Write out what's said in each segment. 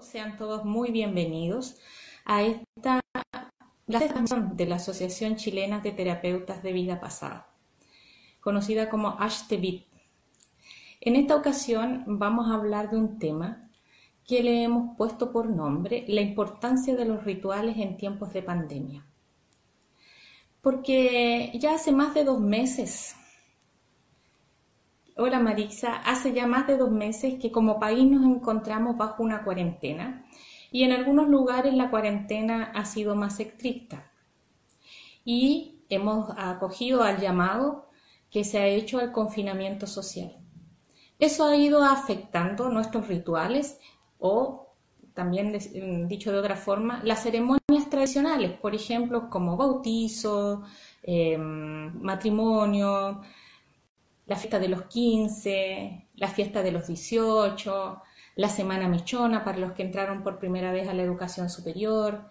Sean todos muy bienvenidos a esta la de la Asociación Chilena de Terapeutas de Vida Pasada, conocida como ASHTEVIT. En esta ocasión vamos a hablar de un tema que le hemos puesto por nombre la importancia de los rituales en tiempos de pandemia. Porque ya hace más de dos meses Hola Marisa, hace ya más de dos meses que como país nos encontramos bajo una cuarentena y en algunos lugares la cuarentena ha sido más estricta y hemos acogido al llamado que se ha hecho al confinamiento social. Eso ha ido afectando nuestros rituales o también mm, dicho de otra forma, las ceremonias tradicionales, por ejemplo, como bautizo, em, matrimonio, la fiesta de los 15, la fiesta de los 18, la semana michona para los que entraron por primera vez a la educación superior,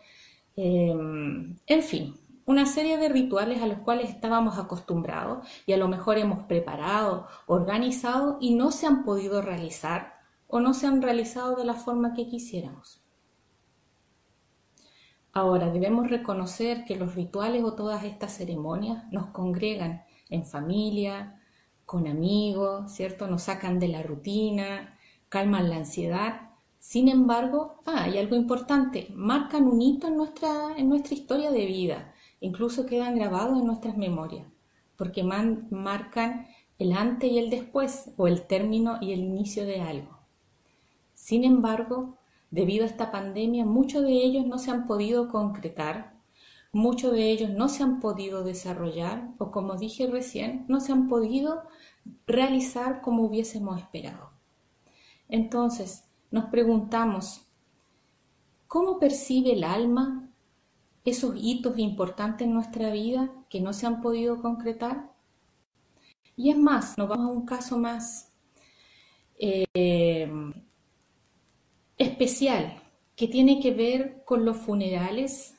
em, en fin, una serie de rituales a los cuales estábamos acostumbrados y a lo mejor hemos preparado, organizado y no se han podido realizar o no se han realizado de la forma que quisiéramos. Ahora debemos reconocer que los rituales o todas estas ceremonias nos congregan en familia, con amigos, ¿cierto? Nos sacan de la rutina, calman la ansiedad. Sin embargo, ah, hay algo importante, marcan un hito en nuestra, en nuestra historia de vida, incluso quedan grabados en nuestras memorias, porque marcan el antes y el después, o el término y el inicio de algo. Sin embargo, debido a esta pandemia, muchos de ellos no se han podido concretar, muchos de ellos no se han podido desarrollar, o como dije recién, no se han podido realizar como hubiésemos esperado. Entonces, nos preguntamos, ¿cómo percibe el alma esos hitos importantes en nuestra vida que no se han podido concretar? Y es más, nos vamos a un caso más eh, especial que tiene que ver con los funerales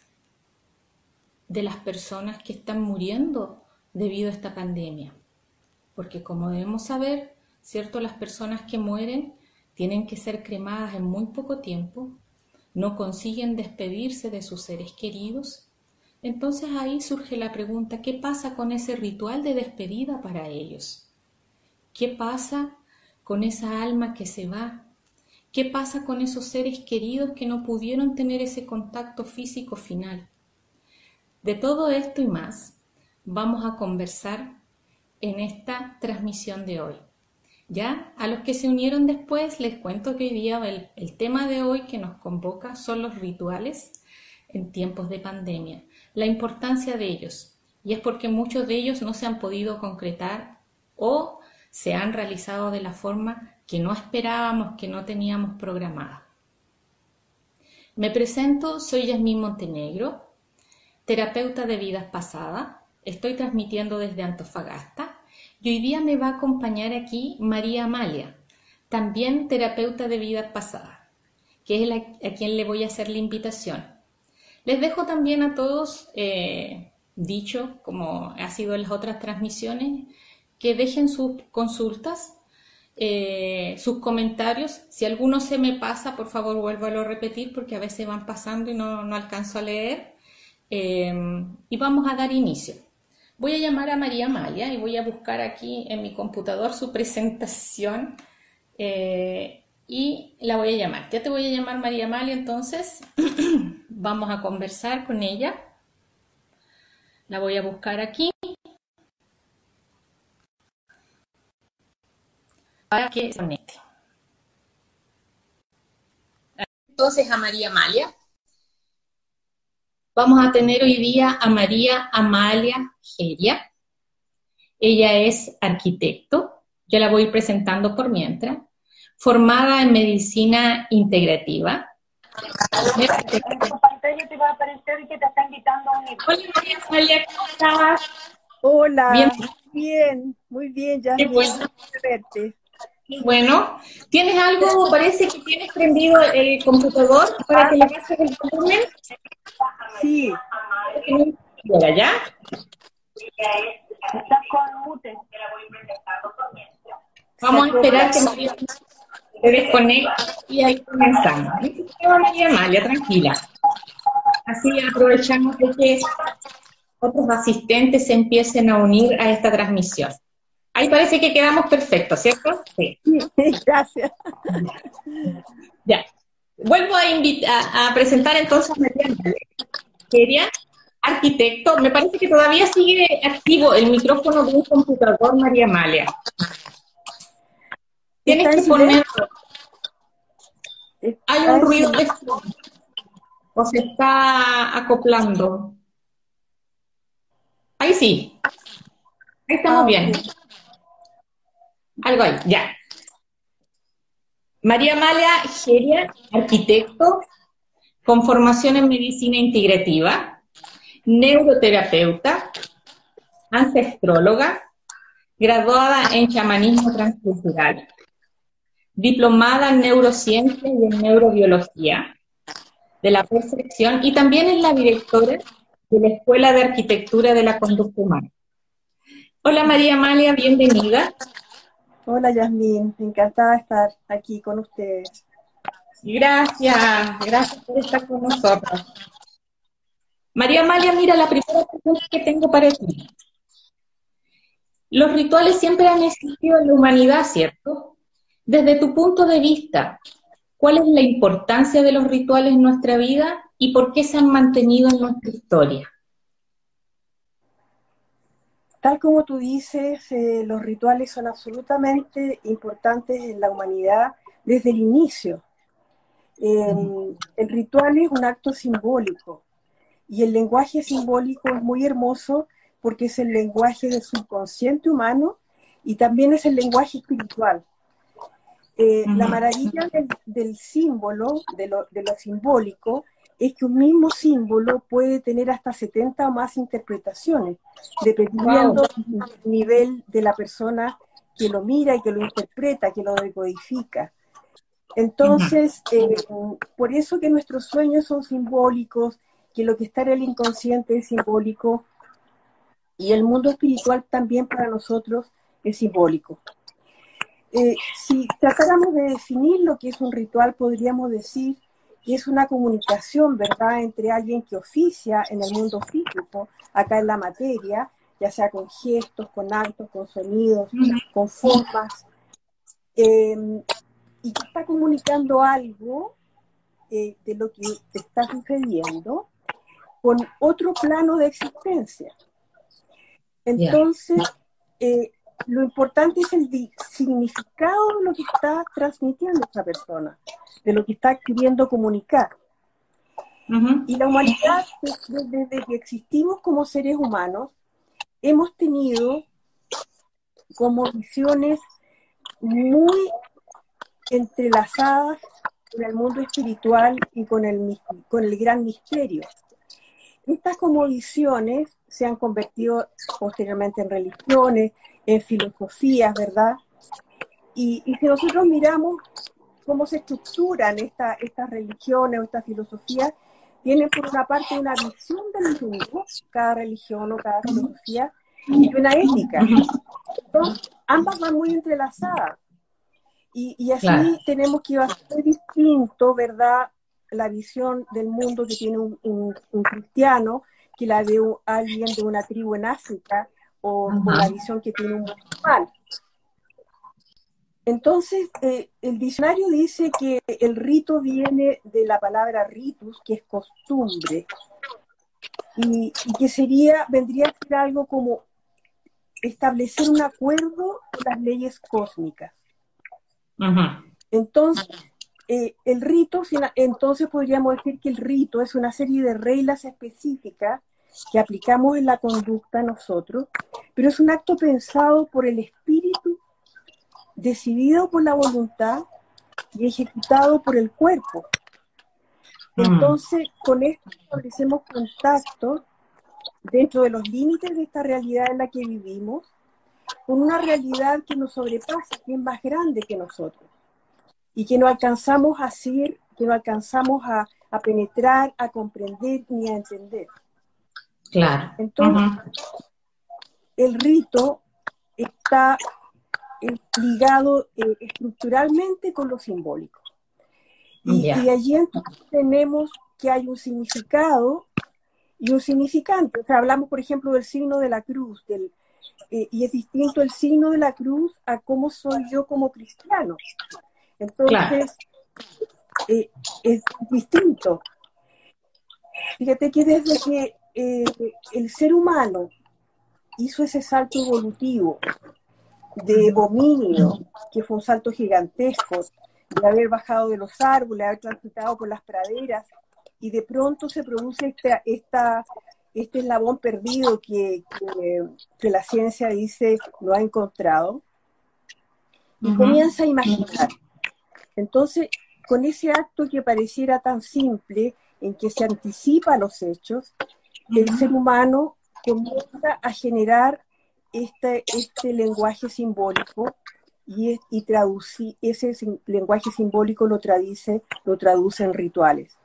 de las personas que están muriendo debido a esta pandemia porque como debemos saber, ¿cierto? Las personas que mueren tienen que ser cremadas en muy poco tiempo, no consiguen despedirse de sus seres queridos. Entonces ahí surge la pregunta, ¿qué pasa con ese ritual de despedida para ellos? ¿Qué pasa con esa alma que se va? ¿Qué pasa con esos seres queridos que no pudieron tener ese contacto físico final? De todo esto y más vamos a conversar en esta transmisión de hoy. Ya a los que se unieron después les cuento que hoy día el, tema de hoy que nos convoca son los rituales en tiempos de pandemia, la importancia de ellos. Y es porque muchos de ellos no se han podido concretar o se han realizado de la forma que no esperábamos, que no teníamos programada. Me presento, soy Yasmín Montenegro, terapeuta de vidas pasadas. Estoy transmitiendo desde Antofagasta y hoy día me va a acompañar aquí María Amalia, también terapeuta de vida pasada, que es a quien le voy a hacer la invitación. Les dejo también a todos eh, dicho, como ha sido en las otras transmisiones, que dejen sus consultas, eh, sus comentarios. Si alguno se me pasa, por favor vuélvalo a repetir porque a veces van pasando y no, alcanzo a leer. Eh, y vamos a dar inicio. Voy a llamar a María Amalia y voy a buscar aquí en mi computador su presentación eh, y la voy a llamar. Ya te voy a llamar María Amalia, entonces vamos a conversar con ella. La voy a buscar aquí. Para que se conecte. Entonces a María Amalia. Vamos a tener hoy día a María Amalia Geria. Ella es arquitecto, yo la voy presentando por mientras, formada en medicina integrativa. Hola María Amalia, ¿cómo estás? Hola, ¿Bien? bien, muy bien, ya Qué bueno. verte. Bueno, ¿tienes algo? Parece que tienes prendido el computador para que le pases el volumen. Sí. ¿Ya? Está con mute. Vamos a esperar que María, se desconecta y ahí comenzamos. María Amalia, tranquila. Así aprovechamos de que otros asistentes se empiecen a unir a esta transmisión. Ahí parece que quedamos perfectos, ¿cierto? Sí. Gracias. Ya. Vuelvo a, invitar, a presentar entonces a María Quería arquitecto. Me parece que todavía sigue activo el micrófono de un computador, María Amalia. Tienes que ponerlo. Hay un ruido de o se está acoplando. Ahí sí. Ahí estamos ah, bien. Algo ahí, ya. María Amalia Geria, arquitecto, con formación en medicina integrativa, neuroterapeuta, ancestróloga, graduada en chamanismo transcultural, diplomada en neurociencia y en neurobiología de la percepción y también es la directora de la Escuela de Arquitectura de la Conducta Humana. Hola María Amalia, bienvenida. Hola Yasmín, encantada de estar aquí con ustedes. Gracias, gracias por estar con nosotros. María Amalia, mira, la primera pregunta que tengo para ti. Los rituales siempre han existido en la humanidad, ¿cierto? Desde tu punto de vista, ¿cuál es la importancia de los rituales en nuestra vida y por qué se han mantenido en nuestra historia? Tal como tú dices, eh, los rituales son absolutamente importantes en la humanidad desde el inicio. Em, el ritual es un acto simbólico y el lenguaje simbólico es muy hermoso porque es el lenguaje del subconsciente humano y también es el lenguaje espiritual. Eh, la maravilla del, símbolo, de lo, simbólico, es que un mismo símbolo puede tener hasta 70 o más interpretaciones, dependiendo del nivel de la persona que lo mira y que lo interpreta, que lo decodifica. Entonces, eh, por eso que nuestros sueños son simbólicos, que lo que está en el inconsciente es simbólico y el mundo espiritual también para nosotros es simbólico. Eh, si tratáramos de definir lo que es un ritual, podríamos decir que es una comunicación, ¿verdad?, entre alguien que oficia en el mundo físico, acá en la materia, ya sea con gestos, con actos, con sonidos, con formas, em, y que está comunicando algo eh, de lo que está sucediendo con otro plano de existencia. Entonces, eh, lo importante es el significado de lo que está transmitiendo esta persona, de lo que está queriendo comunicar. Y la humanidad, desde, que existimos como seres humanos, hemos tenido como visiones muy entrelazadas con el mundo espiritual y con el, con el gran misterio. Estas como visiones se han convertido posteriormente en religiones, en filosofías, ¿verdad? Y, si nosotros miramos cómo se estructuran estas religiones o estas filosofías, tienen por una parte una visión del mundo, cada religión o cada filosofía, y una ética. Entonces, ambas van muy entrelazadas. Y, así tenemos que ir a ser distinto, ¿verdad? La visión del mundo que tiene un, un cristiano, que la de alguien de una tribu en África, o la visión que tiene un musulmán. Entonces, eh, el diccionario dice que el rito viene de la palabra ritus, que es costumbre, y, que sería, vendría a ser algo como establecer un acuerdo con las leyes cósmicas. Entonces, eh, el rito, entonces podríamos decir que el rito es una serie de reglas específicas que aplicamos en la conducta nosotros, pero es un acto pensado por el espíritu, decidido por la voluntad y ejecutado por el cuerpo. Mm. Entonces, con esto establecemos contacto dentro de los límites de esta realidad en la que vivimos, con una realidad que nos sobrepasa, que es más grande que nosotros, y que no alcanzamos a ser, que no alcanzamos a, a penetrar, a comprender ni a entender. Claro. Entonces, el rito está ligado estructuralmente con lo simbólico. Y, y, allí entonces tenemos que hay un significado y un significante. O sea, hablamos, por ejemplo, del signo de la cruz, del, eh, y es distinto el signo de la cruz a cómo soy yo como cristiano. Entonces, eh, es distinto. Fíjate que desde que eh, el ser humano hizo ese salto evolutivo de dominio, que fue un salto gigantesco, de haber bajado de los árboles, haber transitado por las praderas, y de pronto se produce esta, esta, este eslabón perdido que, que, la ciencia dice lo ha encontrado, y comienza a imaginar. Entonces, con ese acto que pareciera tan simple, en que se anticipa los hechos, el ser humano comienza a generar este, este lenguaje simbólico y, y traduce, ese lenguaje simbólico lo traduce, lo traduce en rituales.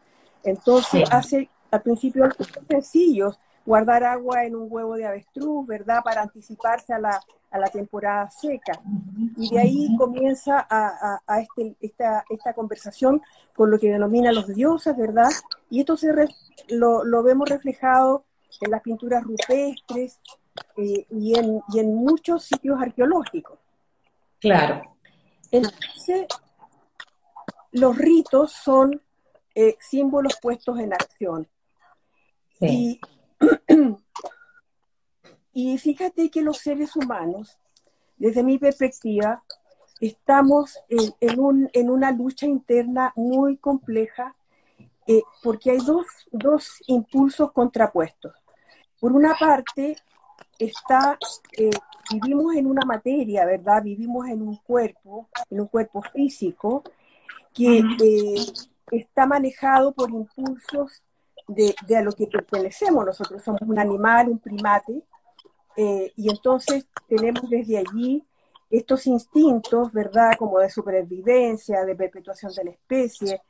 Entonces hace al principio sencillos, guardar agua en un huevo de avestruz, ¿verdad? Para anticiparse a la, a la temporada seca. Y de ahí comienza a, a, este, esta, esta, conversación con lo que denomina los dioses, ¿verdad? Y esto se lo, lo, vemos reflejado en las pinturas rupestres eh, y, en, y en muchos sitios arqueológicos. Claro. Entonces, los ritos son eh, símbolos puestos en acción. Y, y fíjate que los seres humanos, desde mi perspectiva, estamos en, un, en una lucha interna muy compleja eh, porque hay dos, dos, impulsos contrapuestos. Por una parte, está, eh, vivimos en una materia, ¿verdad? Vivimos en un cuerpo, en un cuerpo físico, que está manejado por impulsos de, a lo que pertenecemos. Nosotros somos un animal, un primate, eh, y entonces tenemos desde allí estos instintos, ¿verdad? Como de supervivencia, de perpetuación de la especie,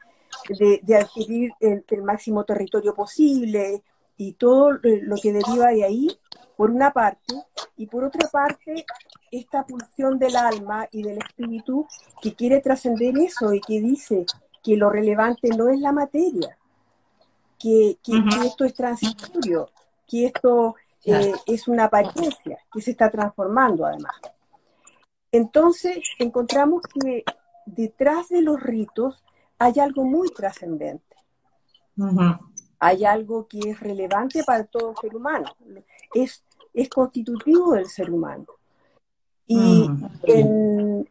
de, adquirir el, máximo territorio posible y todo lo que deriva de ahí, por una parte, y por otra parte, esta pulsión del alma y del espíritu que quiere trascender eso y que dice, que lo relevante no es la materia, que, esto es transitorio, que esto eh, es una apariencia, que se está transformando además. Entonces encontramos que detrás de los ritos hay algo muy trascendente. Hay algo que es relevante para todo ser humano. Es, es constitutivo del ser humano. Y en,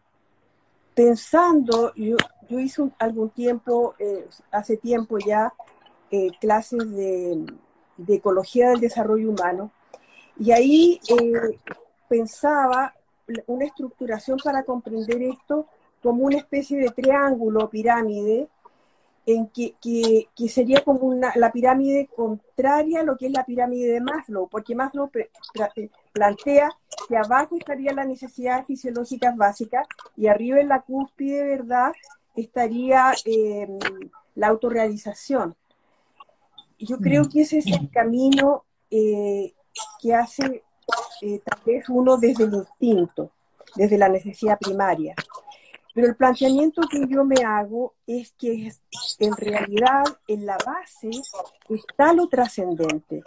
pensando, yo, yo hice algún tiempo, eh, hace tiempo ya, eh, clases de, ecología del desarrollo humano, y ahí eh, pensaba una estructuración para comprender esto como una especie de triángulo pirámide, en que, que, sería como una, la pirámide contraria a lo que es la pirámide de Maslow, porque Maslow plantea que abajo estarían las necesidades fisiológicas básicas y arriba en la cúspide, ¿verdad?, estaría em, la autorrealización. Yo creo mm. que ese es el camino eh, que hace eh, tal vez uno desde el instinto, desde la necesidad primaria. Pero el planteamiento que yo me hago es que en realidad en la base está lo trascendente.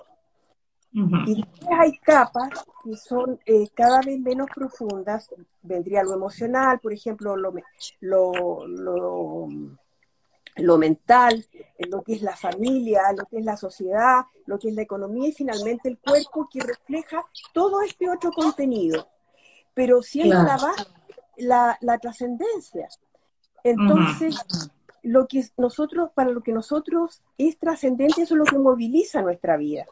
Y después hay capas que son eh, cada vez menos profundas, vendría lo emocional, por ejemplo, lo, lo, lo, lo, mental, lo que es la familia, lo que es la sociedad, lo que es la economía y finalmente el cuerpo que refleja todo este otro contenido, pero siendo la base la, la trascendencia. Entonces, lo que nosotros, para lo que nosotros es trascendente, eso es lo que moviliza nuestra vida.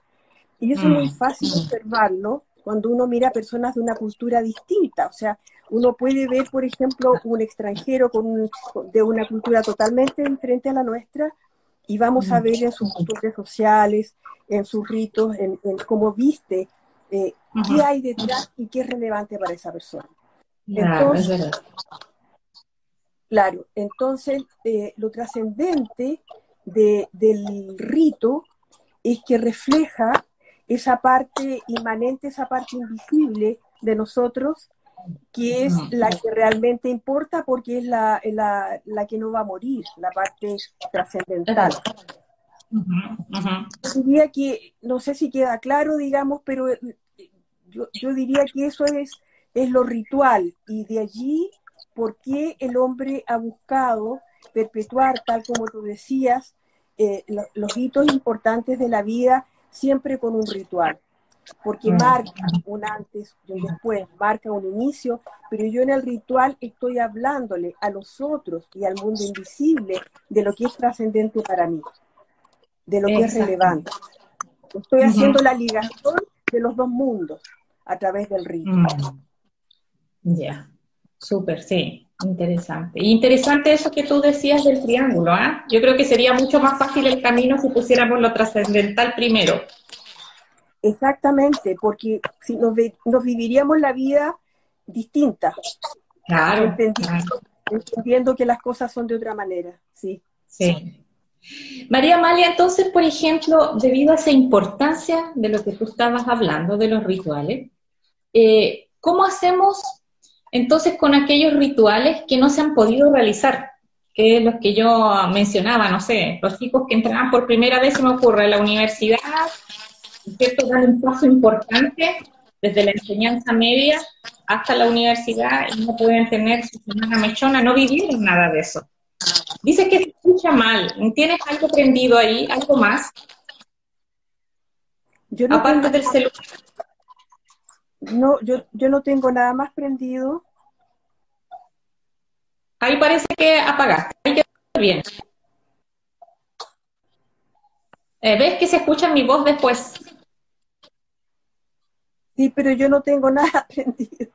Y eso es muy fácil observarlo cuando uno mira a personas de una cultura distinta. O sea, uno puede ver, por ejemplo, un extranjero con de una cultura totalmente diferente a la nuestra y vamos a ver en sus costumbres sociales, en sus ritos, en, cómo viste, eh, qué hay detrás y qué es relevante para esa persona. Entonces, claro, entonces eh, lo trascendente del rito es que refleja esa parte inmanente, esa parte invisible de nosotros que es la que realmente importa porque es la, que no va a morir, la parte trascendental. diría que, no sé si queda claro, digamos, pero yo, diría que eso es, es lo ritual. Y de allí por qué el hombre ha buscado perpetuar, tal como tú decías, eh, los hitos importantes de la vida siempre con un ritual porque marca un antes y un después, marca un inicio, pero yo en el ritual estoy hablándole a los otros y al mundo invisible de lo que es trascendente para mí, de lo que es relevante. Estoy haciendo la ligación de los dos mundos a través del ritual. Mm. Ya, súper, sí, interesante. interesante eso que tú decías del triángulo, ¿ah? Yo creo que sería mucho más fácil el camino si pusiéramos lo trascendental primero Exactamente, porque si nos, viviríamos la vida distinta. Claro entendiendo, que las cosas son de otra manera, sí. Sí. María Amalia, entonces, por ejemplo, debido a esa importancia de lo que tú estabas hablando, de los rituales, eh, ¿cómo hacemos entonces con aquellos rituales que no se han podido realizar? Que es los que yo mencionaba, no sé, los chicos que entraban por primera vez, se me ocurre, a la universidad, ¿cierto? Dan un paso importante desde la enseñanza media hasta la universidad y no pueden tener su semana mechona, no vivieron nada de eso. Dice que se escucha mal. ¿Tienes algo prendido ahí? ¿Algo más? Yo no Aparte del celular. No, yo, yo no tengo nada más prendido. Ahí parece que apagaste. Ahí quedó bien. Eh, ¿Ves que se escucha mi voz después? Sí, pero yo no tengo nada aprendido.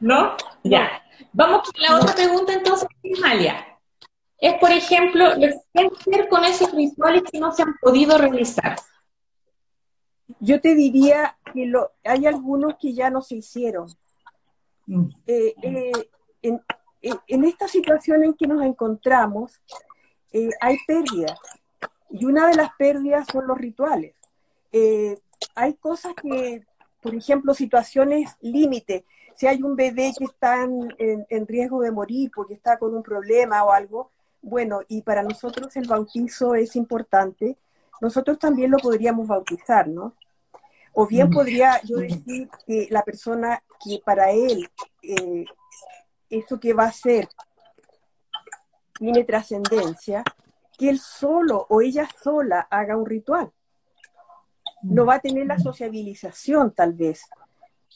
¿No? Ya. Vamos con la otra pregunta entonces, Amalia. Es, por ejemplo, ¿qué hacer con esos rituales que no se han podido realizar? Yo te diría que lo, hay algunos que ya no se hicieron. Mm. Eh, eh, en, en, esta situación en que nos encontramos, hay pérdidas y una de las pérdidas son los rituales. Eh, hay cosas que, por ejemplo, situaciones límite. Si hay un bebé que está en, riesgo de morir porque está con un problema o algo, bueno, y para nosotros el bautizo es importante, nosotros también lo podríamos bautizar, ¿no? O bien podría yo decir que la persona que para él eh, eso que va a hacer tiene trascendencia, que él solo o ella sola haga un ritual. No va a tener la sociabilización tal vez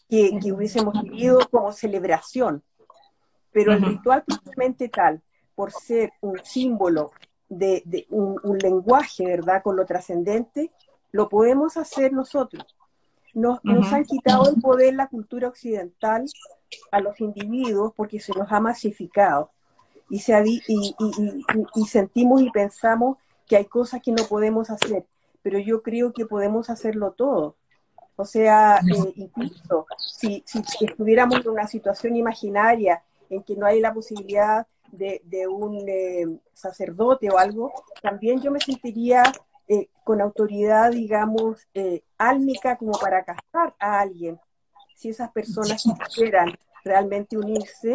que, hubiésemos querido como celebración, pero el ritual propiamente tal, por ser un símbolo de, un, lenguaje, ¿verdad? Con lo trascendente, lo podemos hacer nosotros. Nos, nos, han quitado el poder la cultura occidental a los individuos porque se nos ha masificado y, se, y, y, sentimos y pensamos que hay cosas que no podemos hacer, pero yo creo que podemos hacerlo todo. O sea, eh, incluso si, si, estuviéramos en una situación imaginaria en que no hay la posibilidad de, de un eh, sacerdote o algo, también yo me sentiría eh, con autoridad, digamos, álmica como para casar a alguien. Si esas personas quisieran realmente unirse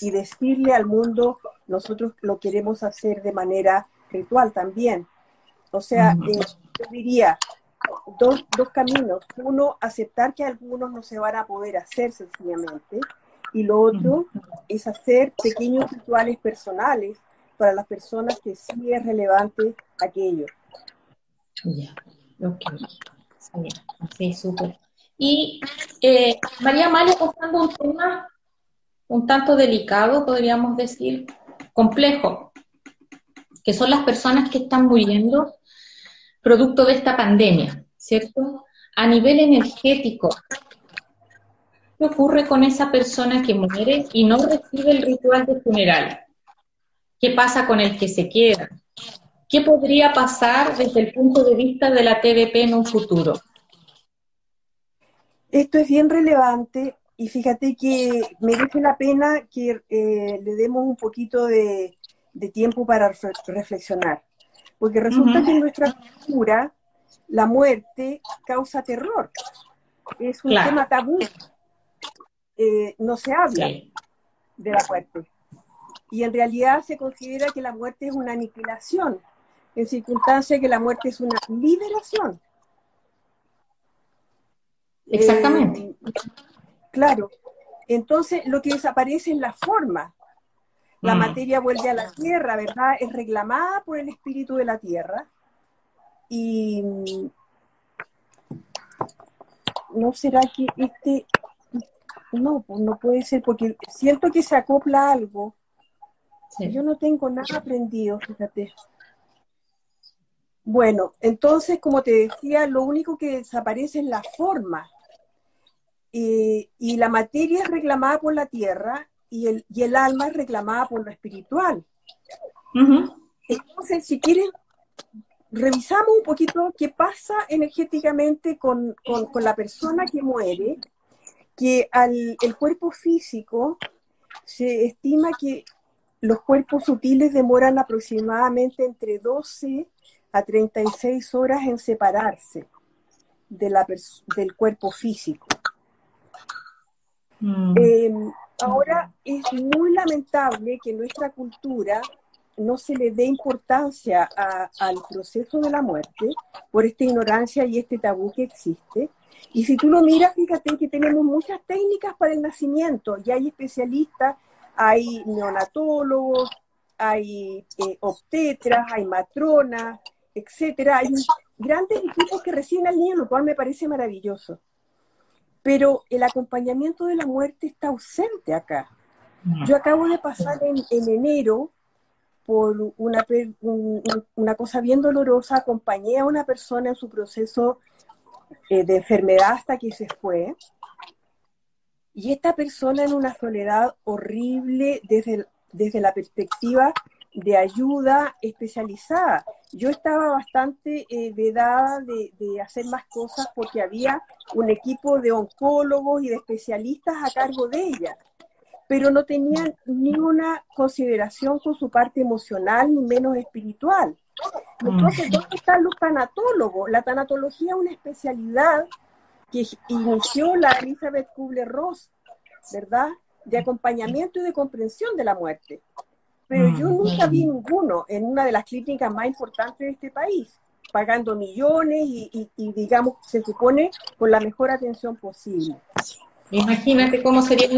y decirle al mundo, nosotros lo queremos hacer de manera ritual también. O sea, eh, yo diría, dos, dos caminos. Uno, aceptar que algunos no se van a poder hacer sencillamente. Y lo otro es hacer pequeños rituales personales para las personas que sí es relevante aquello. Ya, ok. Sí, súper. Y eh, María Amalia, pasando un tema un tanto delicado, podríamos decir, complejo, que son las personas que están muriendo producto de esta pandemia, ¿cierto? A nivel energético, ¿qué ocurre con esa persona que muere y no recibe el ritual de funeral? ¿Qué pasa con el que se queda? ¿Qué podría pasar desde el punto de vista de la TVP en un futuro? Esto es bien relevante y fíjate que merece la pena que eh, le demos un poquito de, tiempo para reflexionar. Porque resulta que en nuestra cultura la muerte causa terror. Es un tema tabú. Eh, no se habla de la muerte. Y en realidad se considera que la muerte es una aniquilación, en circunstancia que la muerte es una liberación. Exactamente. Eh, claro. Entonces, lo que desaparece es la forma. La mm. materia vuelve a la tierra, ¿verdad? Es reclamada por el espíritu de la tierra. Y no será que este no, pues no puede ser, porque siento que se acopla algo. Yo no tengo nada aprendido, fíjate. Bueno, entonces, como te decía, lo único que desaparece es la forma. y la materia es reclamada por la tierra y el, y el alma es reclamada por lo espiritual. Entonces, si quieres, revisamos un poquito qué pasa energéticamente con, con la persona que muere que al el cuerpo físico se estima que los cuerpos sutiles demoran aproximadamente entre 12 a 36 horas en separarse de la del cuerpo físico. Mm. Em, ahora es muy lamentable que nuestra cultura no se le dé importancia al proceso de la muerte por esta ignorancia y este tabú que existe, y si tú lo miras, fíjate que tenemos muchas técnicas para el nacimiento, y hay especialistas, hay neonatólogos, hay eh, obstetras, hay matronas, etcétera. Hay grandes equipos que reciben al niño, lo cual me parece maravilloso. Pero el acompañamiento de la muerte está ausente acá. Mm. Yo acabo de pasar en, enero por una, una cosa bien dolorosa, acompañé a una persona en su proceso eh, de enfermedad hasta que se fue. Y esta persona en una soledad horrible desde, desde la perspectiva de ayuda especializada. Yo estaba bastante eh, vedada de, de, hacer más cosas porque había un equipo de oncólogos y de especialistas a cargo de ella, pero no tenían ni una consideración con su parte emocional ni menos espiritual. Entonces, ¿dónde están los tanatólogos? La tanatología es una especialidad que inició la Elizabeth Kubler-Ross, ¿verdad? De acompañamiento y de comprensión de la muerte. Pero yo mm. nunca vi ninguno en una de las clínicas más importantes de este país, pagando millones y, y digamos, se supone, con la mejor atención posible. Imagínate cómo sería.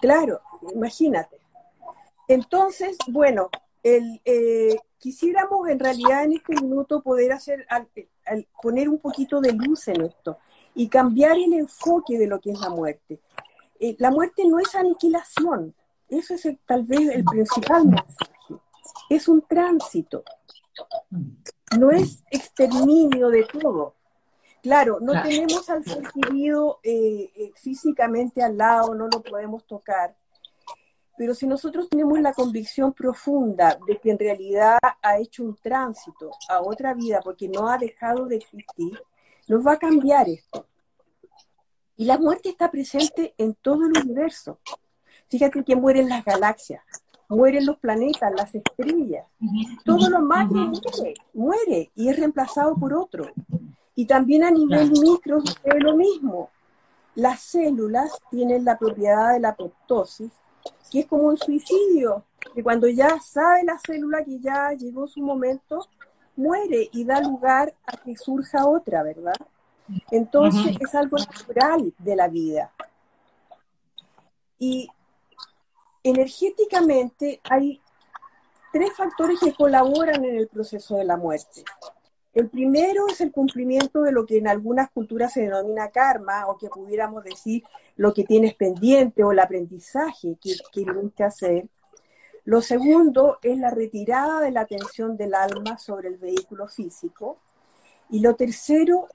Claro, imagínate. Entonces, bueno, el, eh, quisiéramos en realidad en este minuto poder hacer, poner un poquito de luz en esto y cambiar el enfoque de lo que es la muerte. Eh, la muerte no es aniquilación, eso es tal vez el principal mensaje. Es un tránsito, no es exterminio de todo. Claro, no tenemos al ser eh, físicamente al lado, no lo podemos tocar, pero si nosotros tenemos la convicción profunda de que en realidad ha hecho un tránsito a otra vida porque no ha dejado de existir, nos va a cambiar esto. Y la muerte está presente en todo el universo. Fíjate que mueren las galaxias, mueren los planetas, las estrellas. Todo lo más muere, muere y es reemplazado por otro. Y también a nivel micro es lo mismo. Las células tienen la propiedad de la apoptosis, que es como un suicidio, que cuando ya sabe la célula que ya llegó su momento, muere y da lugar a que surja otra, ¿verdad? Entonces es algo natural de la vida. Y energéticamente hay tres factores que colaboran en el proceso de la muerte. El primero es el cumplimiento de lo que en algunas culturas se denomina karma, o que pudiéramos decir lo que tienes pendiente o el aprendizaje que, tienes que hacer. Lo segundo es la retirada de la atención del alma sobre el vehículo físico. Y lo tercero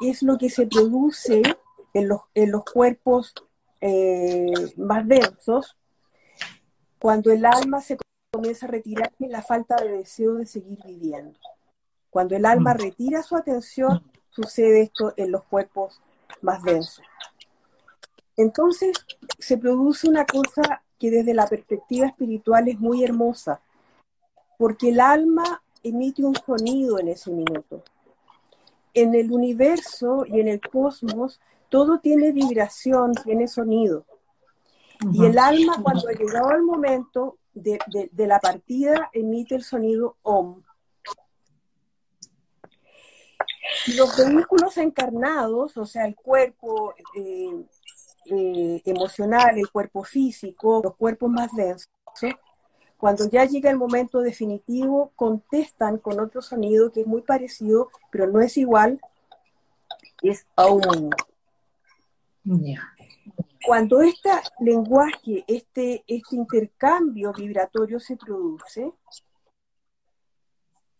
es lo que se produce en los, cuerpos eh, más densos, cuando el alma se comienza a retirar en la falta de deseo de seguir viviendo. Cuando el alma mm. retira su atención, sucede esto en los cuerpos más densos. Entonces se produce una cosa que desde la perspectiva espiritual es muy hermosa, porque el alma emite un sonido en ese minuto. En el universo y en el cosmos todo tiene vibración, tiene sonido. Y el alma, cuando ha llegado el momento de, la partida, emite el sonido OM. Los vehículos encarnados, o sea, el cuerpo eh, eh, emocional, el cuerpo físico, los cuerpos más densos, cuando ya llega el momento definitivo, contestan con otro sonido que es muy parecido, pero no es igual, es aún. Cuando este lenguaje, este, este intercambio vibratorio se produce,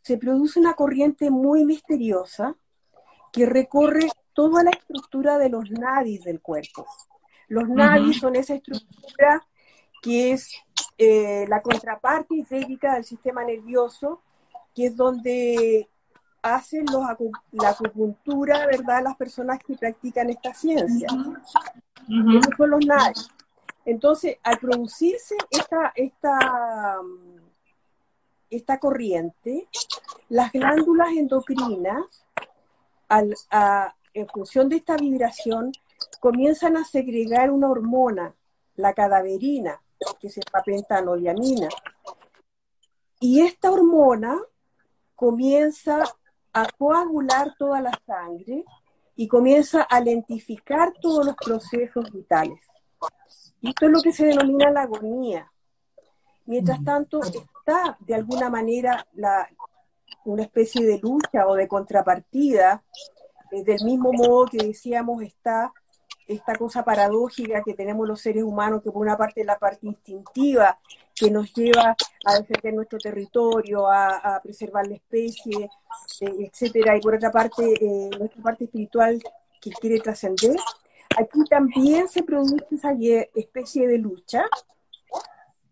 se produce una corriente muy misteriosa que recorre toda la estructura de los nadis del cuerpo. Los nadis son esa estructura que es eh, la contraparte histérica del sistema nervioso, que es donde hacen los, la acupuntura, ¿verdad?, las personas que practican esta ciencia. son los nadis. Entonces, al producirse esta, esta, esta corriente, las glándulas endocrinas, en función de esta vibración, comienzan a segregar una hormona, la cadaverina, que se llama pentanodiamina. Y esta hormona comienza a coagular toda la sangre y comienza a lentificar todos los procesos vitales. Esto es lo que se denomina la agonía. Mientras tanto, está de alguna manera una especie de lucha o de contrapartida, eh, del mismo modo que decíamos está esta cosa paradójica que tenemos los seres humanos, que por una parte es la parte instintiva, que nos lleva a defender nuestro territorio, a, preservar la especie, eh, etcétera, y por otra parte, eh, nuestra parte espiritual que quiere trascender. Aquí también se produce esa especie de lucha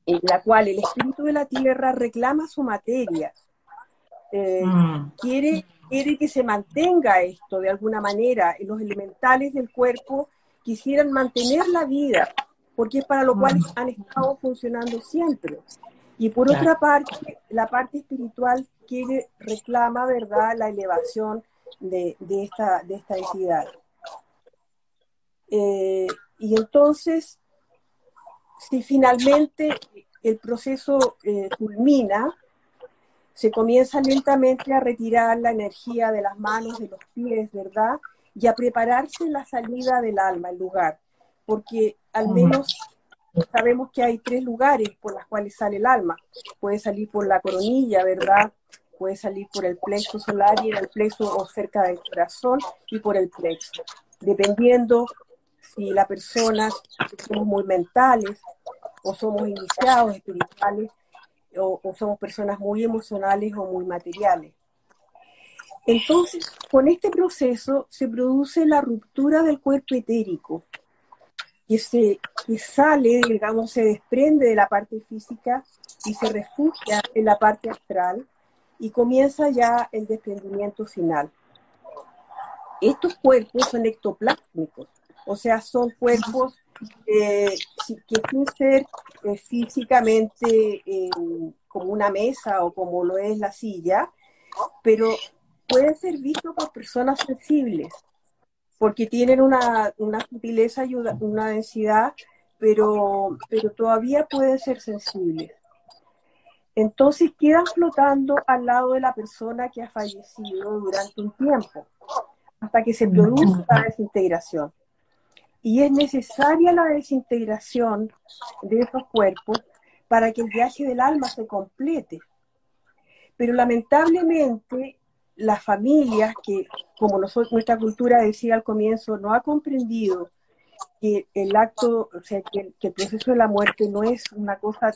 en la cual el espíritu de la tierra reclama su materia, eh, mm. quiere, quiere que se mantenga esto de alguna manera, los elementales del cuerpo quisieran mantener la vida, porque es para lo cual mm. han estado funcionando siempre. Y por otra parte, la parte espiritual quiere, reclama, ¿verdad?, la elevación de, esta, de esta entidad. Eh, y entonces, si finalmente el proceso eh, culmina, se comienza lentamente a retirar la energía de las manos, de los pies, ¿verdad? y a prepararse la salida del alma, el lugar, porque al menos sabemos que hay tres lugares por los cuales sale el alma. Puede salir por la coronilla, ¿verdad? Puede salir por el plexo solar y en el plexo o cerca del corazón y por el plexo, dependiendo si la persona somos muy mentales o somos iniciados espirituales o somos personas muy emocionales o muy materiales. Entonces, con este proceso se produce la ruptura del cuerpo etérico, que, se, que sale, digamos, se desprende de la parte física y se refugia en la parte astral y comienza ya el desprendimiento final. Estos cuerpos son ectoplásmicos, o sea, son cuerpos eh, que sin ser eh, físicamente eh, como una mesa o como lo es la silla, pero pueden ser vistos por personas sensibles, porque tienen una, sutileza y una densidad, pero, pero todavía pueden ser sensibles. Entonces quedan flotando al lado de la persona que ha fallecido durante un tiempo, hasta que se produce la desintegración. Y es necesaria la desintegración de esos cuerpos para que el viaje del alma se complete. Pero lamentablemente las familias que, como nuestra cultura decía al comienzo, no ha comprendido que el acto, o sea, que, el proceso de la muerte no es una cosa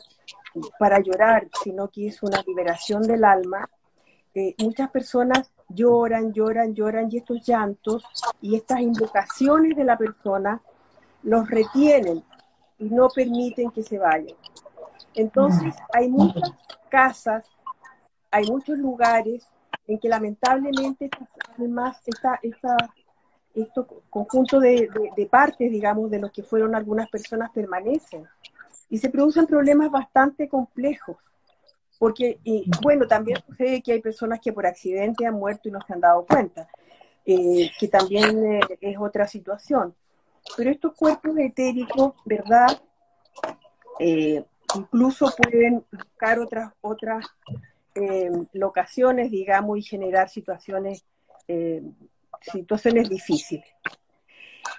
para llorar, sino que es una liberación del alma. Eh, muchas personas lloran, lloran, lloran y estos llantos y estas invocaciones de la persona los retienen y no permiten que se vayan. Entonces, hay muchas casas, hay muchos lugares en que lamentablemente además esta, esta, estos conjunto de, partes, digamos, de los que fueron algunas personas permanecen. Y se producen problemas bastante complejos. Porque, y, bueno, también sucede que hay personas que por accidente han muerto y no se han dado cuenta. eh, que también eh, es otra situación. Pero estos cuerpos etéricos, ¿verdad? incluso pueden buscar otras, otras locaciones, digamos, y generar situaciones, situaciones difíciles.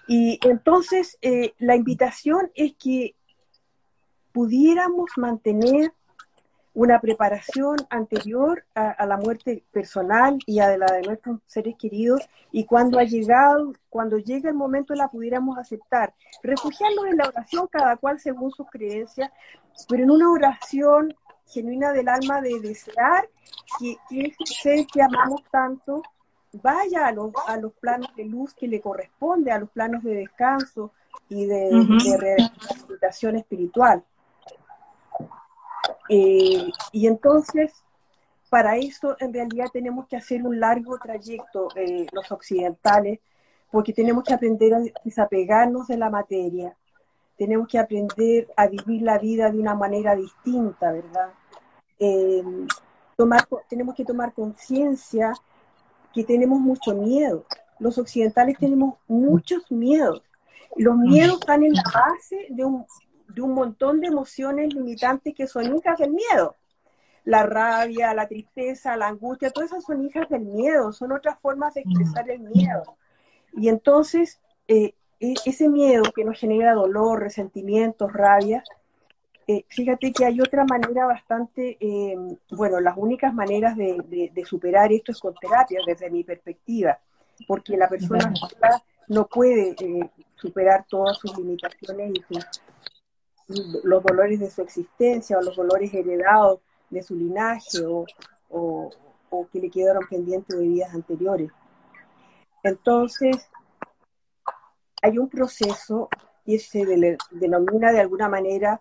Y entonces la invitación es que pudiéramos mantener una preparación anterior a, la muerte personal y a la de nuestros seres queridos y cuando ha llegado, cuando llegue el momento la pudiéramos aceptar, refugiarnos en la oración cada cual según sus creencias, pero en una oración genuina del alma de desear que, ese ser que amamos tanto vaya a los, a los planos de luz que le corresponde, a los planos de descanso y de, rehabilitación espiritual. Eh, y entonces, para eso en realidad tenemos que hacer un largo trayecto eh, los occidentales, porque tenemos que aprender a desapegarnos de la materia, tenemos que aprender a vivir la vida de una manera distinta, ¿verdad? Eh, tenemos que tomar conciencia que tenemos mucho miedo. Los occidentales tenemos muchos miedos. Los miedos están en la base de un, de un montón de emociones limitantes que son hijas del miedo. La rabia, la tristeza, la angustia, todas esas son hijas del miedo, son otras formas de expresar el miedo. Y entonces, eh, e, ese miedo que nos genera dolor, resentimientos, rabia, eh, fíjate que hay otra manera bastante, eh, bueno, las únicas maneras de, superar esto es con terapia, desde mi perspectiva, porque la persona no puede superar todas sus limitaciones y sus los dolores de su existencia o los dolores heredados de su linaje o, o, que le quedaron pendientes de vidas anteriores. Entonces, hay un proceso que se denomina de alguna manera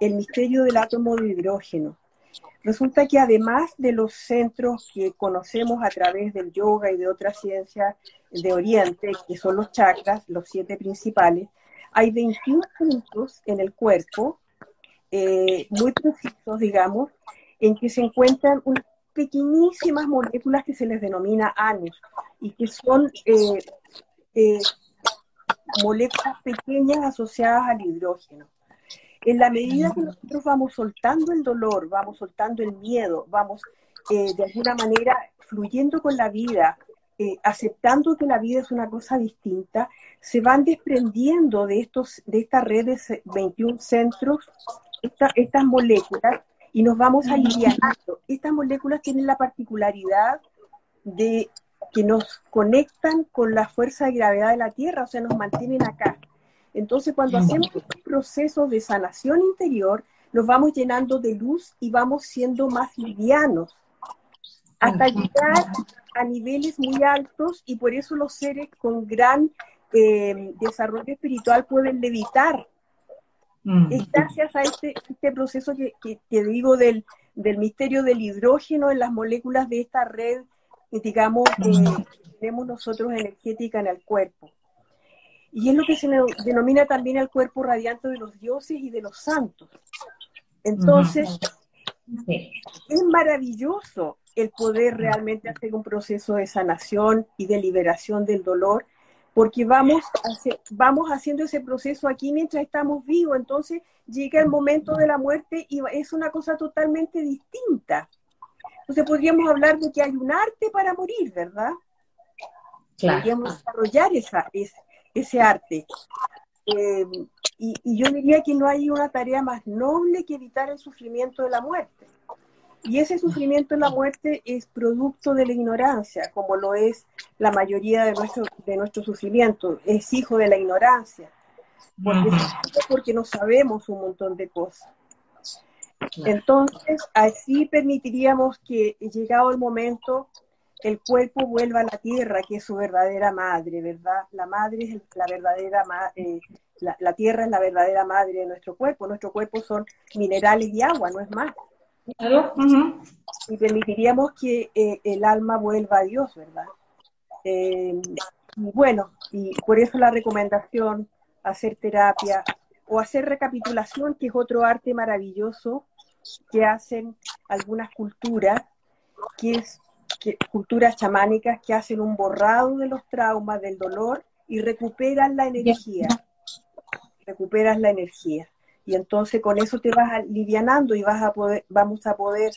el misterio del átomo de hidrógeno. Resulta que además de los centros que conocemos a través del yoga y de otras ciencias de Oriente, que son los chakras, los siete principales, hay 21 puntos en el cuerpo, eh, muy precisos, digamos, en que se encuentran unas pequeñísimas moléculas que se les denomina anus y que son eh, eh, moléculas pequeñas asociadas al hidrógeno. En la medida que nosotros vamos soltando el dolor, vamos soltando el miedo, vamos de alguna manera fluyendo con la vida, eh, aceptando que la vida es una cosa distinta, se van desprendiendo de, estos, de esta red de 21 centros, estas moléculas, y nos vamos aliviando. Estas moléculas tienen la particularidad de que nos conectan con la fuerza de gravedad de la Tierra, o sea, nos mantienen acá. Entonces, cuando hacemos estos procesos de sanación interior, nos vamos llenando de luz y vamos siendo más livianos, hasta llegar a niveles muy altos y por eso los seres con gran eh, desarrollo espiritual pueden levitar. Mm. Es gracias a este, este proceso que, que, digo del, del, misterio del hidrógeno en las moléculas de esta red, digamos, mm. que tenemos nosotros energética en el cuerpo. Y es lo que se denomina también el cuerpo radiante de los dioses y de los santos. Entonces, es maravilloso el poder realmente hacer un proceso de sanación y de liberación del dolor, porque vamos, vamos haciendo ese proceso aquí mientras estamos vivos, entonces llega el momento de la muerte y es una cosa totalmente distinta. Entonces podríamos hablar de que hay un arte para morir, ¿verdad? Podríamos desarrollar esa, ese, arte. Eh, y, y yo diría que no hay una tarea más noble que evitar el sufrimiento de la muerte. Y ese sufrimiento en la muerte es producto de la ignorancia, como lo es la mayoría de nuestro, de nuestro sufrimiento, es hijo de la ignorancia, porque, porque no sabemos un montón de cosas. Entonces, así permitiríamos que, llegado el momento, el cuerpo vuelva a la tierra, que es su verdadera madre, ¿verdad? La madre es la verdadera eh, la, la, tierra es la verdadera madre de nuestro cuerpo. Nuestro cuerpo son minerales y agua, no es más. Y permitiríamos que eh, el alma vuelva a Dios, ¿verdad? Eh, y bueno, y por eso la recomendación, hacer terapia o hacer recapitulación, que es otro arte maravilloso que hacen algunas culturas, que es culturas chamánicas que hacen un borrado de los traumas, del dolor y recuperan la energía. Recuperas la energía. Y entonces con eso te vas alivianando y vas a poder, vamos a poder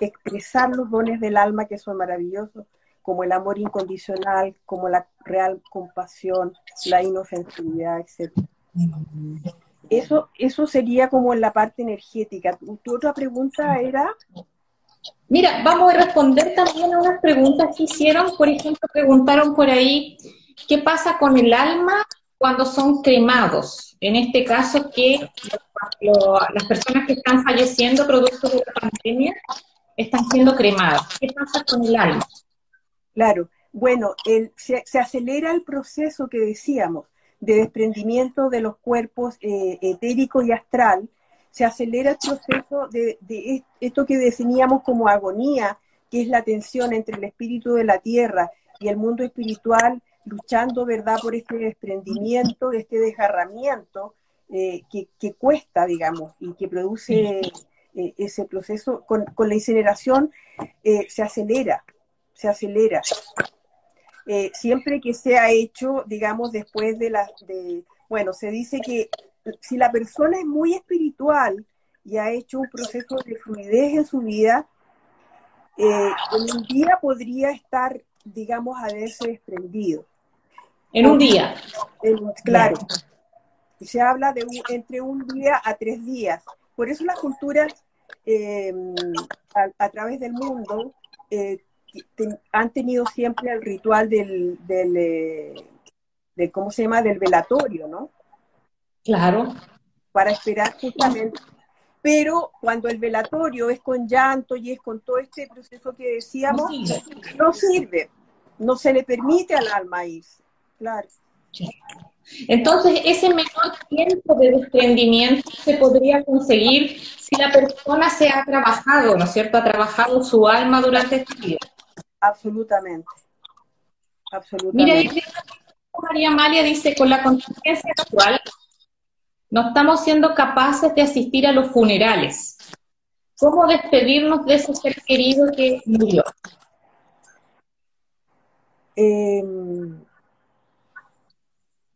expresar los dones del alma que son maravillosos, como el amor incondicional, como la real compasión, la inofensividad, etc. Eso, eso sería como en la parte energética. Tu, otra pregunta era... Mira, vamos a responder también a unas preguntas que hicieron. Por ejemplo, preguntaron por ahí, ¿qué pasa con el alma cuando son cremados? En este caso, que las personas que están falleciendo producto de la pandemia están siendo cremadas. ¿Qué pasa con el alma? Claro, bueno, se, acelera el proceso que decíamos de desprendimiento de los cuerpos eh, etérico y astral, se acelera el proceso de, esto que definíamos como agonía, que es la tensión entre el espíritu de la tierra y el mundo espiritual, luchando, ¿verdad?, por este desprendimiento, este desgarramiento eh, que, cuesta, digamos, y que produce eh, ese proceso. Con, la incineración se acelera, se acelera. Eh, siempre que sea hecho, digamos, después de la... De, bueno, se dice que si la persona es muy espiritual y ha hecho un proceso de fluidez en su vida, eh, en un día podría estar, digamos, haberse desprendido. En un día. claro. Y se habla de entre un día a tres días. Por eso las culturas eh, a, través del mundo han tenido siempre el ritual del, del eh, ¿cómo se llama? Del velatorio, ¿no? Claro. Para esperar justamente. Pero cuando el velatorio es con llanto y es con todo este proceso que decíamos, no sirve. No, se le permite al alma irse. Claro. Entonces, ese menor tiempo de desprendimiento se podría conseguir si la persona se ha trabajado, ¿no es cierto? Ha trabajado su alma durante este vida. Absolutamente. Absolutamente. Mira, María Amalia dice, con la contingencia actual, no estamos siendo capaces de asistir a los funerales. ¿Cómo despedirnos de ese ser querido que murió? Em,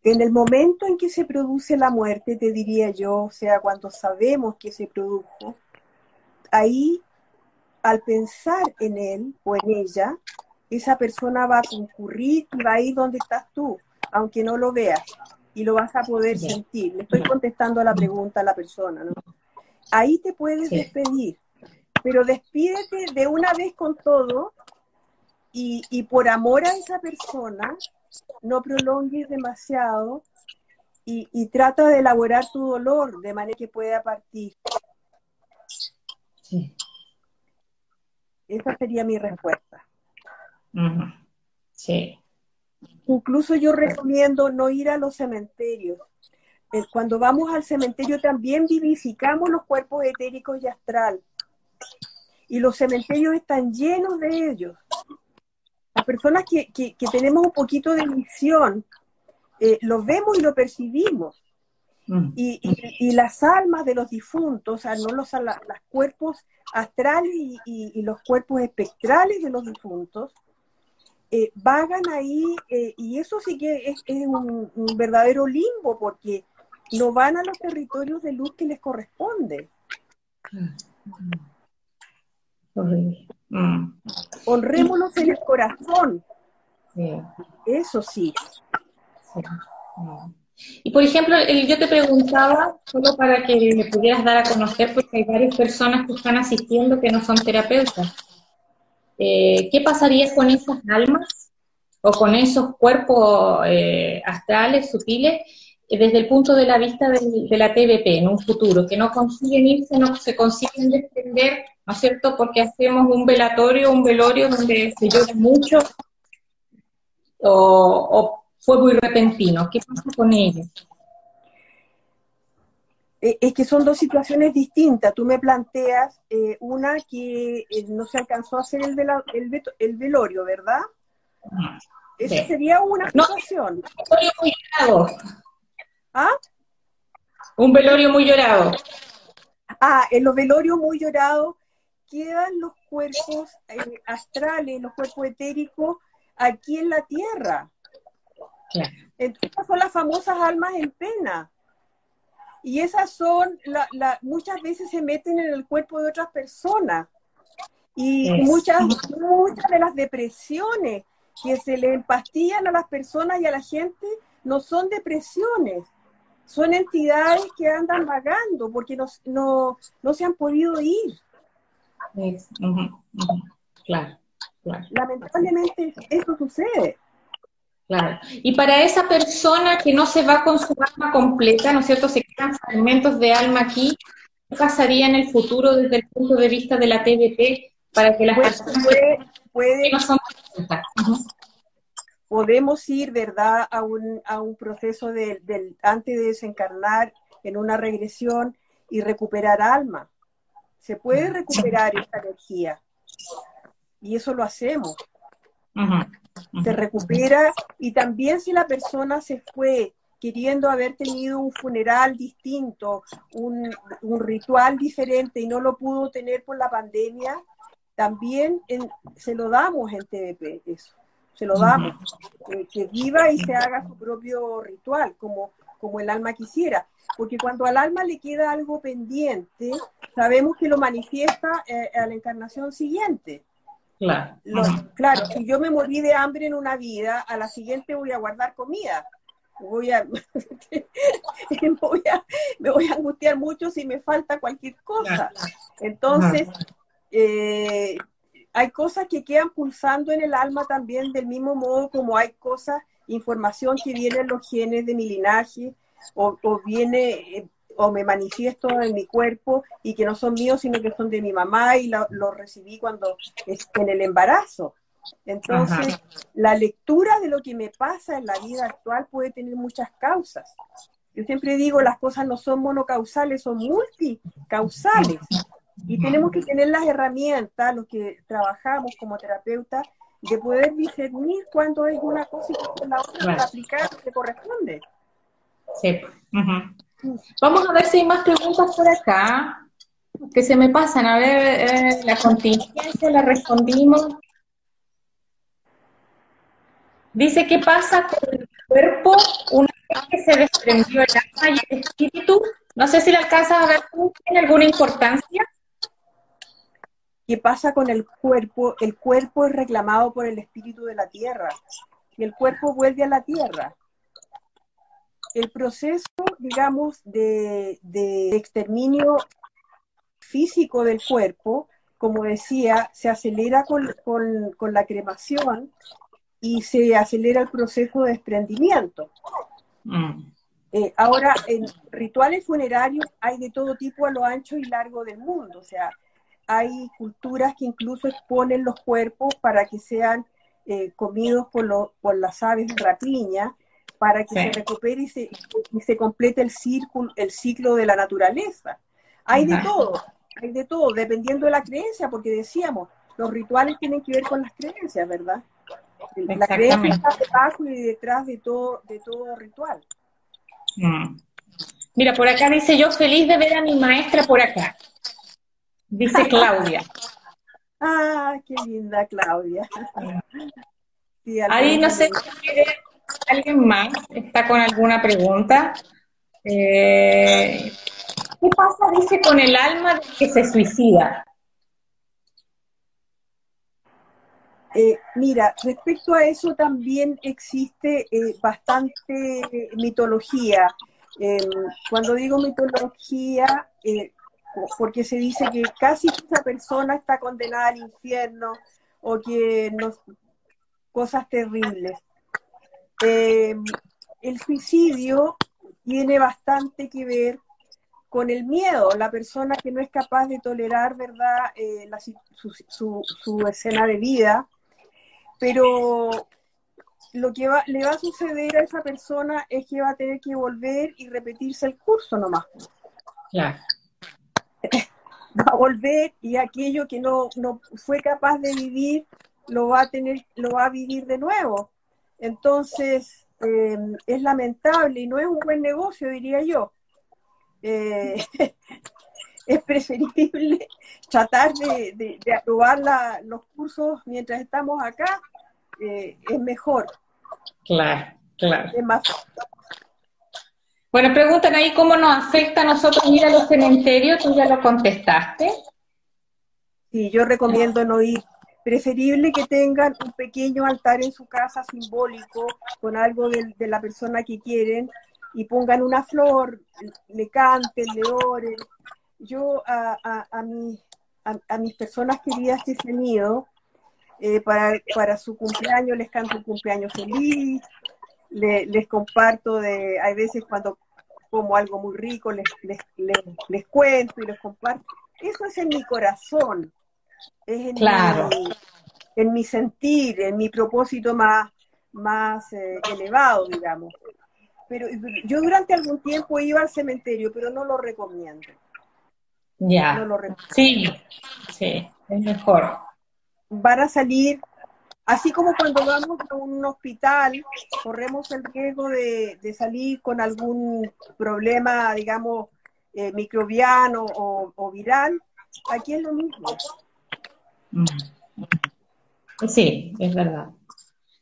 en el momento en que se produce la muerte, te diría yo, o sea, cuando sabemos que se produjo, ahí al pensar en él o en ella, esa persona va a concurrir y va a ir donde estás tú, aunque no lo veas, y lo vas a poder sentir. Le estoy contestando a la pregunta a la persona, ¿no? Ahí te puedes despedir, pero despídete de una vez con todo y, y por amor a esa persona, no prolongues demasiado y, y, trata de elaborar tu dolor de manera que pueda partir. Sí. Esa sería mi respuesta. Sí. Incluso yo recomiendo no ir a los cementerios. Eh, cuando vamos al cementerio también vivificamos los cuerpos etéricos y astral. Y los cementerios están llenos de ellos. Las personas que, tenemos un poquito de visión, eh, los vemos y lo percibimos. Mm. Y, las almas de los difuntos, o sea, no los cuerpos astrales y, los cuerpos espectrales de los difuntos, eh, vagan ahí, eh, y eso sí que es, un, verdadero limbo, porque no van a los territorios de luz que les corresponde. Mm. Honrémonos en el corazón. Eso sí. Y por ejemplo, yo te preguntaba, solo para que me pudieras dar a conocer, porque hay varias personas que están asistiendo que no son terapeutas. Eh, ¿Qué pasaría con esas almas o con esos cuerpos eh, astrales, sutiles, eh, desde el punto de la vista de, la TVP en un futuro, que no consiguen irse, no se consiguen desprender, ¿no es cierto? Porque hacemos un velatorio, un velorio donde se llora mucho o fue muy repentino. ¿Qué pasa con ellos? Eh, es que son dos situaciones distintas. Tú me planteas eh, una que eh, no se alcanzó a hacer el, el, velorio, ¿verdad? Esa sería una situación. un velorio muy llorado. ¿Ah? Un velorio muy llorado. Ah, en los velorios muy llorados quedan los cuerpos eh, astrales, los cuerpos etéricos aquí en la tierra. Entonces son las famosas almas en pena. Y esas son, la, muchas veces se meten en el cuerpo de otras personas. Y muchas, muchas de las depresiones que se le empastillan a las personas y a la gente no son depresiones, son entidades que andan vagando porque no, no, no se han podido ir. Claro, claro. Lamentablemente eso sucede. Claro. Y para esa persona que no se va con su alma completa, ¿no es cierto? Se quedan fragmentos de alma aquí, ¿qué pasaría en el futuro desde el punto de vista de la TBT para que las pues, personas puede, no son podemos ir, ¿verdad?, a un, a un proceso de, antes de desencarnar en una regresión y recuperar alma. Se puede recuperar esta energía. Y eso lo hacemos. Se recupera y también si la persona se fue queriendo haber tenido un funeral distinto, un, un ritual diferente y no lo pudo tener por la pandemia, también se lo damos en TVP eso. Se lo damos, que viva y se haga su propio ritual, como, como el alma quisiera. Porque cuando al alma le queda algo pendiente, sabemos que lo manifiesta eh, a la encarnación siguiente. Claro. claro, si yo me morí de hambre en una vida, a la siguiente voy a guardar comida. Voy a, voy a me voy a angustiar mucho si me falta cualquier cosa. Entonces, eh, hay cosas que quedan pulsando en el alma también del mismo modo como hay cosas, información que viene en los genes de mi linaje o, viene eh, o me manifiesto en mi cuerpo y que no son míos sino que son de mi mamá y lo, recibí cuando en el embarazo. Entonces, la lectura de lo que me pasa en la vida actual puede tener muchas causas. Yo siempre digo, las cosas no son monocausales, son multicausales. Y tenemos que tener las herramientas, los que trabajamos como terapeutas, de poder discernir cuándo es una cosa y cuándo la otra para aplicar lo que corresponde. Sí. Vamos a ver si hay más preguntas por acá que se me pasan. A ver, eh, la contingencia la respondimos. Dice, ¿qué pasa con el cuerpo una vez que se desprendió el alma y el espíritu? No sé si le alcanzas a ver ¿tiene alguna importancia? ¿Qué pasa con el cuerpo? El cuerpo es reclamado por el espíritu de la tierra y el cuerpo vuelve a la tierra. El proceso, digamos, de, exterminio físico del cuerpo, como decía, se acelera con, la cremación y se acelera el proceso de desprendimiento. Mm. Eh, ahora, en rituales funerarios hay de todo tipo a lo ancho y largo del mundo, o sea, hay culturas que incluso exponen los cuerpos para que sean eh, comidos por, por las aves de rapiña, para que se recupere y se, y se complete el, círculo, el ciclo de la naturaleza. Hay de todo, hay de todo, dependiendo de la creencia, porque decíamos, los rituales tienen que ver con las creencias, ¿verdad? La creencia está debajo y detrás de todo, de todo ritual. Mm. Mira, por acá dice yo feliz de ver a mi maestra por acá. Dice Claudia. ah, qué linda Claudia. Ahí no sé si alguien más está con alguna pregunta. Eh, ¿Qué pasa, dice, con el alma que se suicida? Eh, mira, respecto a eso también existe eh, bastante mitología. Em, cuando digo mitología, porque se dice que casi esa persona está condenada al infierno o que cosas terribles. Eh, el suicidio tiene bastante que ver con el miedo, la persona que no es capaz de tolerar, ¿verdad?, eh, su, escena de vida, pero lo que le va a suceder a esa persona es que va a tener que volver y repetirse el curso nomás. Claro. va a volver y aquello que no, fue capaz de vivir lo va a tener, lo va a vivir de nuevo. Entonces, eh, es lamentable y no es un buen negocio, diría yo. Eh, es preferible tratar de, aprobar los cursos mientras estamos acá, eh, es mejor. Claro, claro. Es más bueno, preguntan ahí cómo nos afecta a nosotros ir a los cementerios, tú ya lo contestaste. Sí, yo recomiendo no ir. Preferible que tengan un pequeño altar en su casa simbólico con algo de, la persona que quieren y pongan una flor, le canten, le oren. Yo a, a, a, mis personas queridas que se eh, para, para su cumpleaños les canto un cumpleaños feliz, les comparto de, hay veces cuando como algo muy rico, les, les, les, cuento y les comparto. Eso es en mi corazón, es en, mi, en mi sentir, en mi propósito más, más eh, elevado, digamos. Pero yo durante algún tiempo iba al cementerio, pero no lo recomiendo. Ya. No lo recomiendo. Sí, sí, es mejor. Van a salir Así como cuando vamos a un hospital, corremos el riesgo de, salir con algún problema, digamos, eh, microbiano o, viral, aquí es lo mismo. Mm. Sí, es verdad.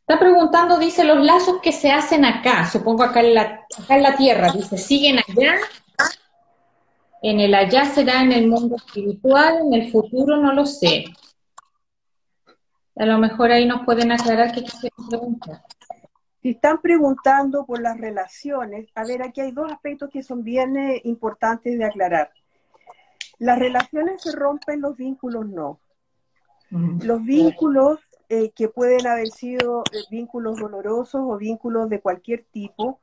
Está preguntando, dice, los lazos que se hacen acá, supongo acá en la, acá en la Tierra, dice, ¿siguen allá? En el allá será en el mundo espiritual, en el futuro no lo sé. A lo mejor ahí nos pueden aclarar qué quieren preguntar. Si están preguntando por las relaciones, a ver, aquí hay dos aspectos que son bien eh, importantes de aclarar. Las relaciones se rompen, los vínculos no. Los vínculos eh, que pueden haber sido eh, vínculos dolorosos o vínculos de cualquier tipo,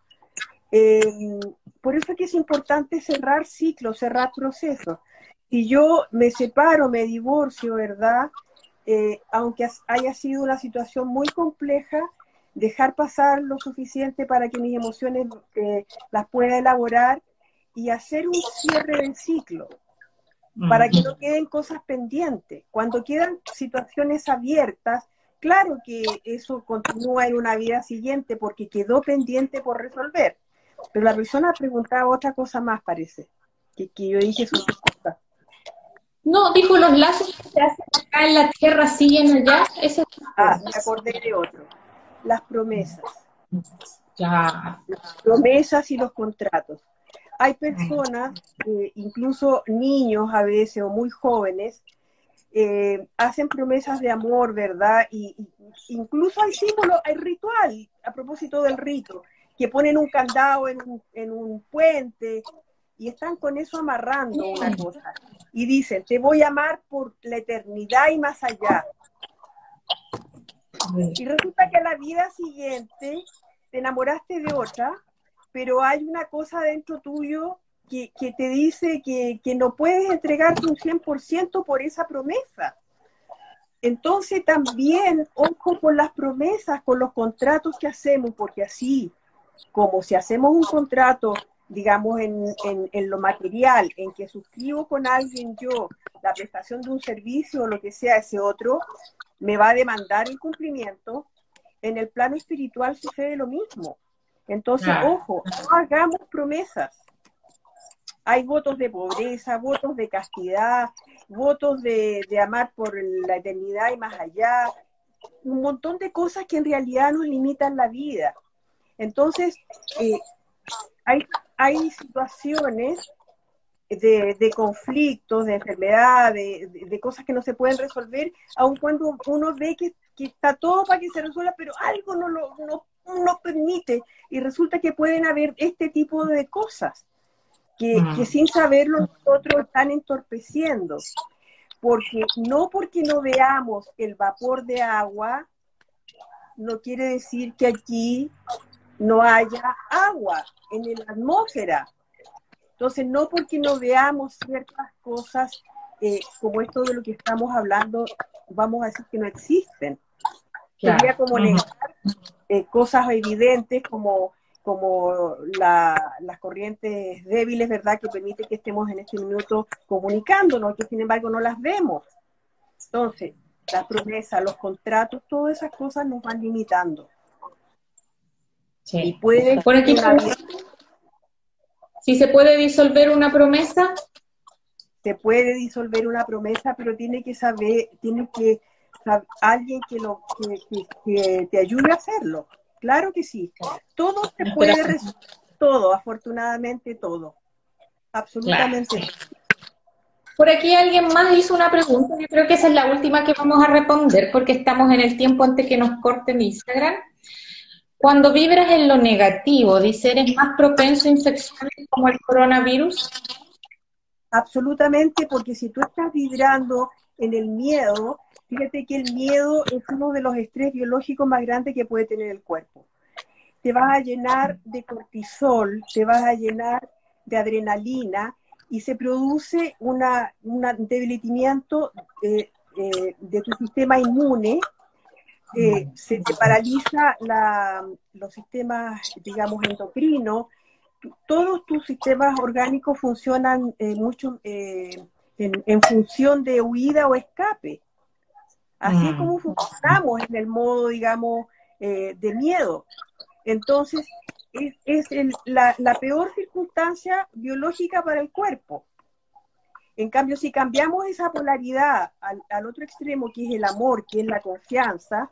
por eso es que es importante cerrar ciclos, cerrar procesos. Si yo me separo, me divorcio, ¿verdad? Eh, aunque haya sido una situación muy compleja, dejar pasar lo suficiente para que mis emociones eh, las pueda elaborar y hacer un cierre del ciclo, para que no queden cosas pendientes. Cuando quedan situaciones abiertas, claro que eso continúa en una vida siguiente porque quedó pendiente por resolver. Pero la persona preguntaba otra cosa más, parece, que, que yo dije. No, dijo los lazos que se hacen acá en la tierra siguen allá. Ese ah, me acordé de otro. Las promesas. Ya. Las promesas y los contratos. Hay personas, incluso niños a veces o muy jóvenes, eh, hacen promesas de amor, ¿verdad? Y, incluso hay símbolos, hay ritual, a propósito del rito, que ponen un candado en un, en un puente y están con eso amarrando una cosa. Y dicen, te voy a amar por la eternidad y más allá. Y resulta que a la vida siguiente te enamoraste de otra, pero hay una cosa dentro tuyo que, te dice que, que, no puedes entregarte un 100% por esa promesa. Entonces también, ojo con las promesas, con los contratos que hacemos, porque así como si hacemos un contrato digamos, en, en, lo material, en que suscribo con alguien yo la prestación de un servicio o lo que sea ese otro, me va a demandar el cumplimiento, en el plano espiritual sucede lo mismo. Entonces, ojo, no hagamos promesas. Hay votos de pobreza, votos de castidad, votos de, de amar por la eternidad y más allá, un montón de cosas que en realidad nos limitan la vida. Entonces, eh, hay, hay situaciones de, de, conflictos, de enfermedades, de, cosas que no se pueden resolver, aun cuando uno ve que, está todo para que se resuelva, pero algo no lo no, permite y resulta que pueden haber este tipo de cosas que, que sin saberlo nosotros están entorpeciendo. Porque no porque no veamos el vapor de agua, no quiere decir que aquí no haya agua en la atmósfera. Entonces, no porque no veamos ciertas cosas eh, como esto de lo que estamos hablando, vamos a decir que no existen. Sería como negar eh, cosas evidentes como, como las corrientes débiles, ¿verdad?, que permite que estemos en este minuto comunicándonos, que sin embargo no las vemos. Entonces, la promesa, los contratos, todas esas cosas nos van limitando. Y puede Por aquí, si se puede disolver una promesa. te puede disolver una promesa, pero tiene que saber, tiene que alguien que, lo, que, te ayude a hacerlo. Claro que sí. Todo se puede todo, afortunadamente todo. Absolutamente. Por aquí alguien más hizo una pregunta, yo creo que esa es la última que vamos a responder porque estamos en el tiempo antes que nos corten Instagram. Cuando vibras en lo negativo, dice, ¿eres más propenso a infecciones como el coronavirus? Absolutamente, porque si tú estás vibrando en el miedo, fíjate que el miedo es uno de los estrés biológicos más grandes que puede tener el cuerpo. Te vas a llenar de cortisol, te vas a llenar de adrenalina y se produce una, un debilitamiento eh, eh, de tu sistema inmune, eh, se te paraliza los sistemas, digamos, endocrinos, todos tus sistemas orgánicos funcionan mucho en, en, función de huida o escape. Así mm. como funcionamos en el modo, digamos, de miedo. Entonces, es, la, peor circunstancia biológica para el cuerpo. En cambio, si cambiamos esa polaridad al, otro extremo, que es el amor, que es la confianza,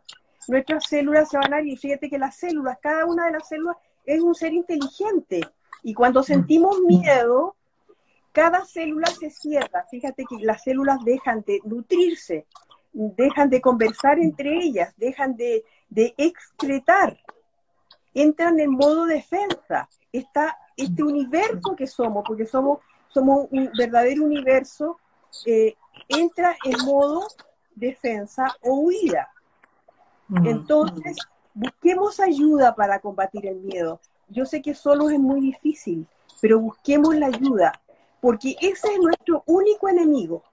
nuestras células se van a ir. Fíjate que las células, cada una de las células es un ser inteligente. Y cuando sentimos miedo, cada célula se cierra. Fíjate que las células dejan de nutrirse, dejan de conversar entre ellas, dejan de, de excretar entran en modo defensa. Está este universo que somos, porque somos, somos un verdadero universo, eh, entra en modo defensa o huida. Entonces, busquemos ayuda para combatir el miedo. Yo sé que solo es muy difícil, pero busquemos la ayuda, porque ese es nuestro único enemigo.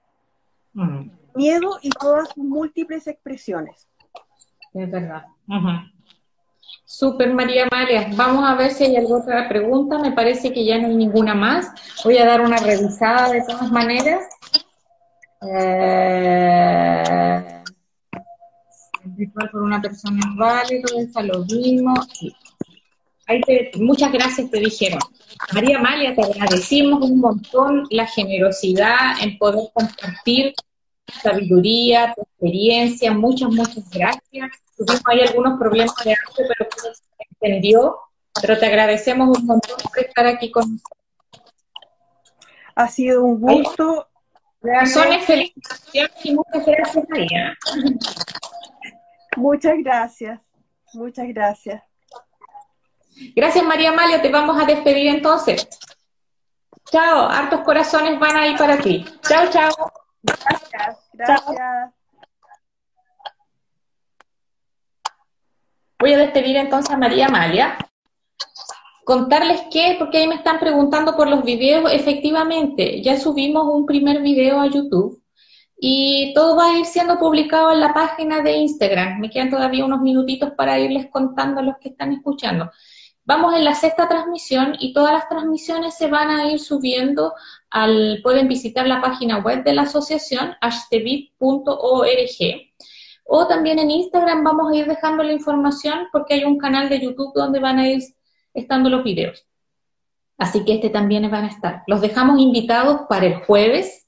Miedo y todas sus múltiples expresiones. Es verdad. Super María María. Vamos a ver si hay alguna otra pregunta. Me parece que ya no hay ninguna más. Voy a dar una revisada de todas maneras. Eh, por una persona es válido, esa lo vimos. muchas gracias te dijeron. María Amalia, te agradecimos un montón la generosidad en poder compartir sabiduría, tu experiencia. Muchas, muchas gracias tuvimos ahí algunos problemas de audio, pero se entendió. Pero te agradecemos un montón por estar aquí con nosotros. Ha sido un gusto. Razones felicitaciones y muchas gracias, María. Muchas gracias. Muchas gracias. Gracias, María Amalia. Te vamos a despedir entonces. Chao. Hartos corazones van a ir para ti. Chao, chao. Gracias. Gracias. Voy a despedir entonces a María Amalia. Contarles que, porque ahí me están preguntando por los videos, efectivamente, ya subimos un primer video a YouTube y todo va a ir siendo publicado en la página de Instagram. Me quedan todavía unos minutitos para irles contando a los que están escuchando. Vamos en la sexta transmisión y todas las transmisiones se van a ir subiendo al, pueden visitar la página web de la asociación, htbit.org o también en Instagram vamos a ir dejando la información porque hay un canal de YouTube donde van a ir estando los videos. Así que este también van a estar. Los dejamos invitados para el jueves,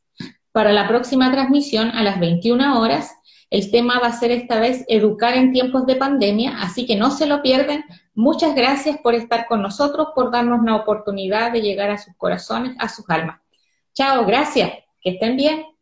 para la próxima transmisión a las 21 horas. El tema va a ser esta vez educar en tiempos de pandemia, así que no se lo pierden. Muchas gracias por estar con nosotros, por darnos la oportunidad de llegar a sus corazones, a sus almas. Chao, gracias. Que estén bien.